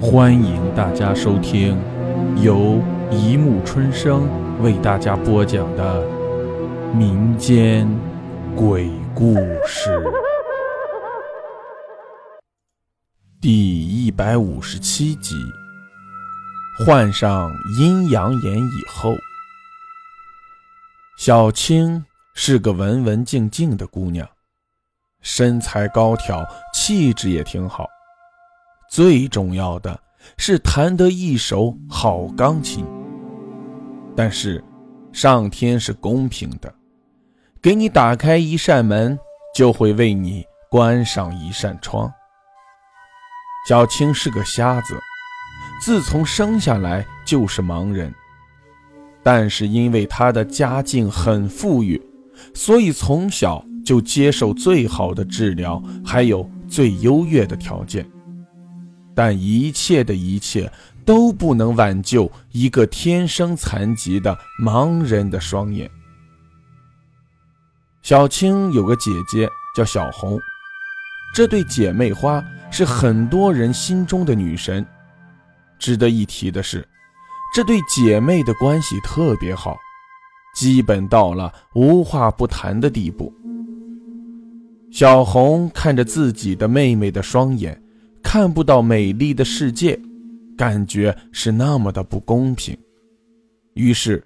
欢迎大家收听由一木春生为大家播讲的民间鬼故事第一百五十七集。患上阴阳眼以后，小青是个文文静静的姑娘，身材高挑，气质也挺好。最重要的是弹得一手好钢琴。但是，上天是公平的，给你打开一扇门，就会为你关上一扇窗。小青是个瞎子，自从生下来就是盲人。但是因为他的家境很富裕，所以从小就接受最好的治疗，还有最优越的条件。但一切的一切都不能挽救一个天生残疾的盲人的双眼。小青有个姐姐叫小红，这对姐妹花是很多人心中的女神。值得一提的是，这对姐妹的关系特别好，基本到了无话不谈的地步。小红看着自己的妹妹的双眼。看不到美丽的世界，感觉是那么的不公平，于是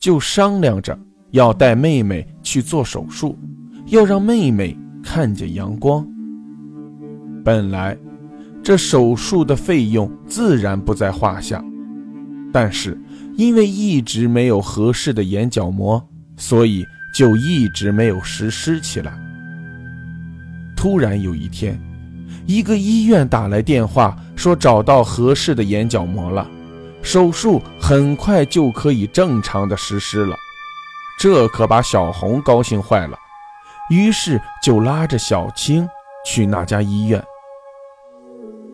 就商量着要带妹妹去做手术，要让妹妹看见阳光。本来这手术的费用自然不在话下，但是因为一直没有合适的眼角膜，所以就一直没有实施起来。突然有一天。一个医院打来电话，说找到合适的眼角膜了，手术很快就可以正常的实施了。这可把小红高兴坏了，于是就拉着小青去那家医院。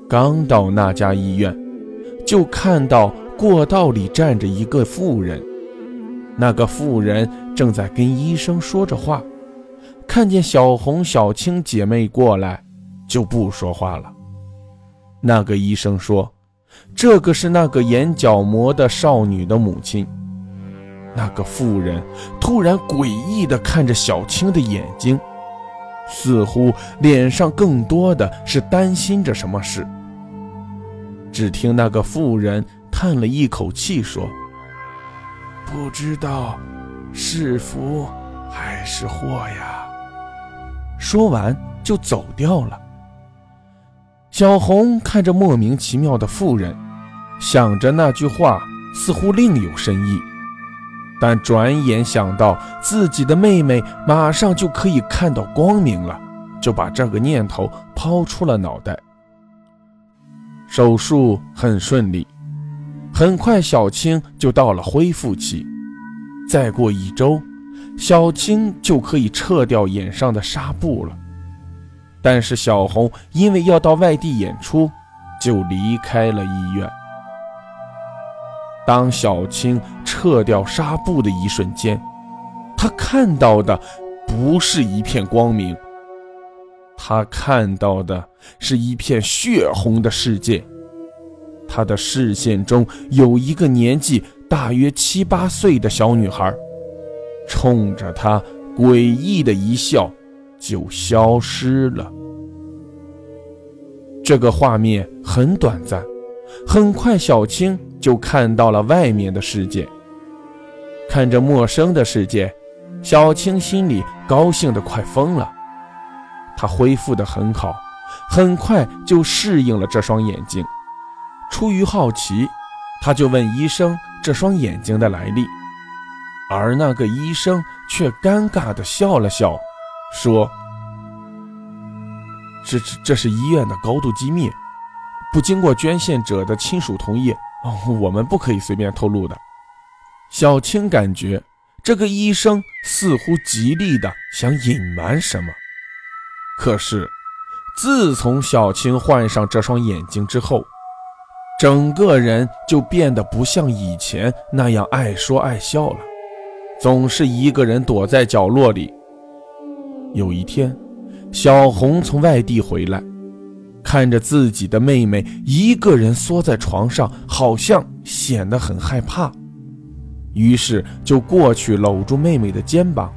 刚到那家医院，就看到过道里站着一个妇人，那个妇人正在跟医生说着话，看见小红、小青姐妹过来。就不说话了。那个医生说：“这个是那个眼角膜的少女的母亲。”那个妇人突然诡异地看着小青的眼睛，似乎脸上更多的是担心着什么事。只听那个妇人叹了一口气说：“不知道是福还是祸呀。”说完就走掉了。小红看着莫名其妙的妇人，想着那句话似乎另有深意，但转眼想到自己的妹妹马上就可以看到光明了，就把这个念头抛出了脑袋。手术很顺利，很快小青就到了恢复期，再过一周，小青就可以撤掉眼上的纱布了。但是小红因为要到外地演出，就离开了医院。当小青撤掉纱布的一瞬间，她看到的不是一片光明，她看到的是一片血红的世界。她的视线中有一个年纪大约七八岁的小女孩，冲着她诡异的一笑。就消失了。这个画面很短暂，很快小青就看到了外面的世界。看着陌生的世界，小青心里高兴得快疯了。她恢复得很好，很快就适应了这双眼睛。出于好奇，她就问医生这双眼睛的来历，而那个医生却尴尬地笑了笑。说：“这这这是医院的高度机密，不经过捐献者的亲属同意，我们不可以随便透露的。”小青感觉这个医生似乎极力的想隐瞒什么。可是，自从小青换上这双眼睛之后，整个人就变得不像以前那样爱说爱笑了，总是一个人躲在角落里。有一天，小红从外地回来，看着自己的妹妹一个人缩在床上，好像显得很害怕，于是就过去搂住妹妹的肩膀，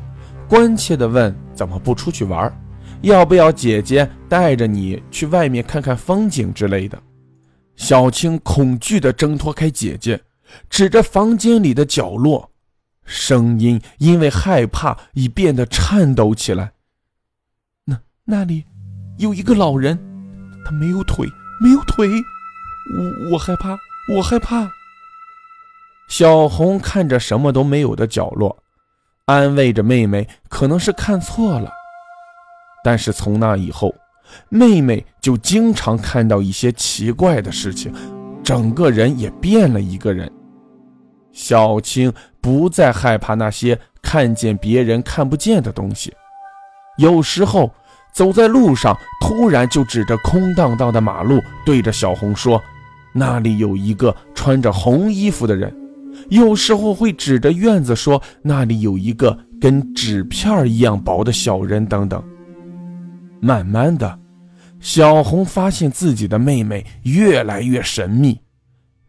关切地问：“怎么不出去玩？要不要姐姐带着你去外面看看风景之类的？”小青恐惧地挣脱开姐姐，指着房间里的角落，声音因为害怕已变得颤抖起来：“那里有一个老人。”他没有腿，没有腿，我我害怕，我害怕。小红看着什么都没有的角落，安慰着妹妹，可能是看错了。但是从那以后，妹妹就经常看到一些奇怪的事情，整个人也变了一个人。小青不再害怕那些看见别人看不见的东西，有时候。走在路上，突然就指着空荡荡的马路，对着小红说：“那里有一个穿着红衣服的人。”有时候会指着院子说：“那里有一个跟纸片一样薄的小人。”等等。慢慢的，小红发现自己的妹妹越来越神秘，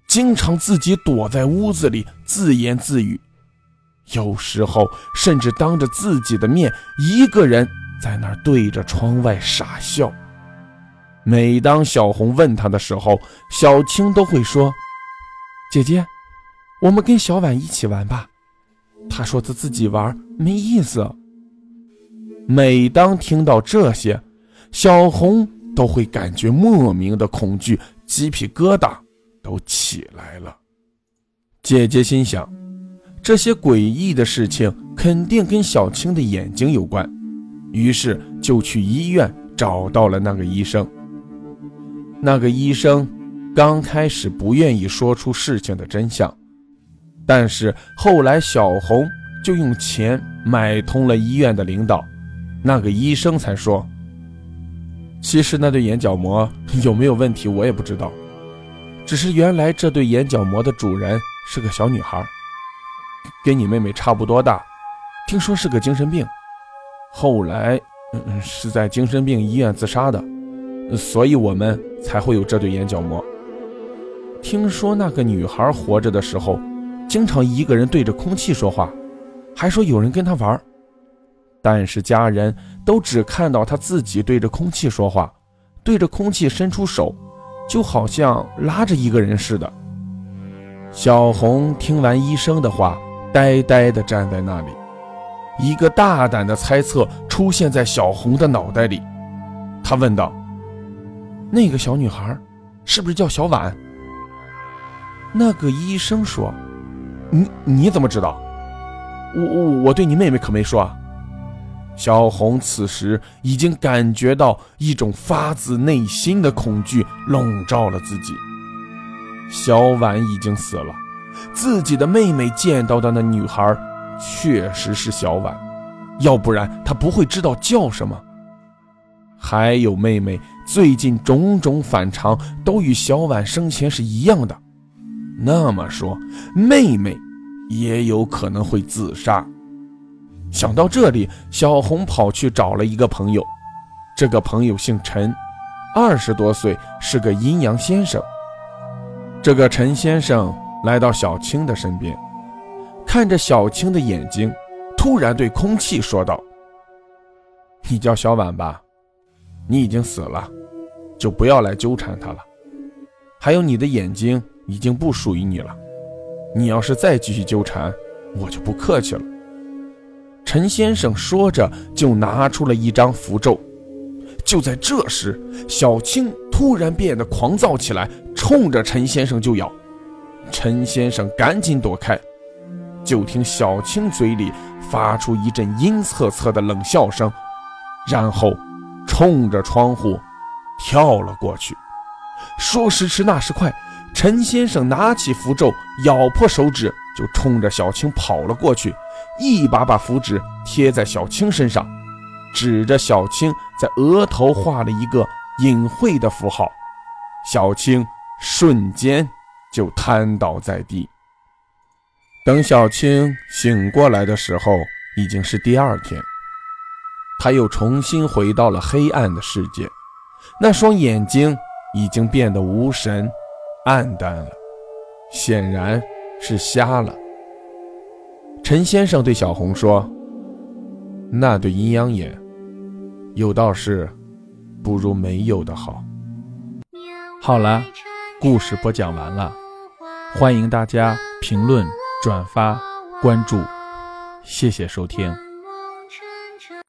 经常自己躲在屋子里自言自语，有时候甚至当着自己的面一个人。在那儿对着窗外傻笑。每当小红问他的时候，小青都会说：“姐姐，我们跟小婉一起玩吧。”他说他自己玩没意思。每当听到这些，小红都会感觉莫名的恐惧，鸡皮疙瘩都起来了。姐姐心想，这些诡异的事情肯定跟小青的眼睛有关。于是就去医院找到了那个医生。那个医生刚开始不愿意说出事情的真相，但是后来小红就用钱买通了医院的领导，那个医生才说：“其实那对眼角膜有没有问题我也不知道，只是原来这对眼角膜的主人是个小女孩，跟你妹妹差不多大，听说是个精神病。”后来，嗯，是在精神病医院自杀的，所以我们才会有这对眼角膜。听说那个女孩活着的时候，经常一个人对着空气说话，还说有人跟她玩。但是家人都只看到她自己对着空气说话，对着空气伸出手，就好像拉着一个人似的。小红听完医生的话，呆呆地站在那里。一个大胆的猜测出现在小红的脑袋里，他问道：“那个小女孩是不是叫小婉？”那个医生说：“你你怎么知道？我我我对你妹妹可没说啊。”小红此时已经感觉到一种发自内心的恐惧笼罩了自己。小婉已经死了，自己的妹妹见到的那女孩。确实是小婉，要不然她不会知道叫什么。还有妹妹最近种种反常都与小婉生前是一样的，那么说妹妹也有可能会自杀。想到这里，小红跑去找了一个朋友，这个朋友姓陈，二十多岁，是个阴阳先生。这个陈先生来到小青的身边。看着小青的眼睛，突然对空气说道：“你叫小婉吧，你已经死了，就不要来纠缠他了。还有你的眼睛已经不属于你了，你要是再继续纠缠，我就不客气了。”陈先生说着，就拿出了一张符咒。就在这时，小青突然变得狂躁起来，冲着陈先生就咬。陈先生赶紧躲开。就听小青嘴里发出一阵阴恻恻的冷笑声，然后冲着窗户跳了过去。说时迟，那时快，陈先生拿起符咒，咬破手指，就冲着小青跑了过去，一把把符纸贴在小青身上，指着小青在额头画了一个隐晦的符号。小青瞬间就瘫倒在地。等小青醒过来的时候，已经是第二天。他又重新回到了黑暗的世界，那双眼睛已经变得无神、暗淡了，显然是瞎了。陈先生对小红说：“那对阴阳眼，有道是，不如没有的好。”好了，故事播讲完了，欢迎大家评论、转发、关注，谢谢收听。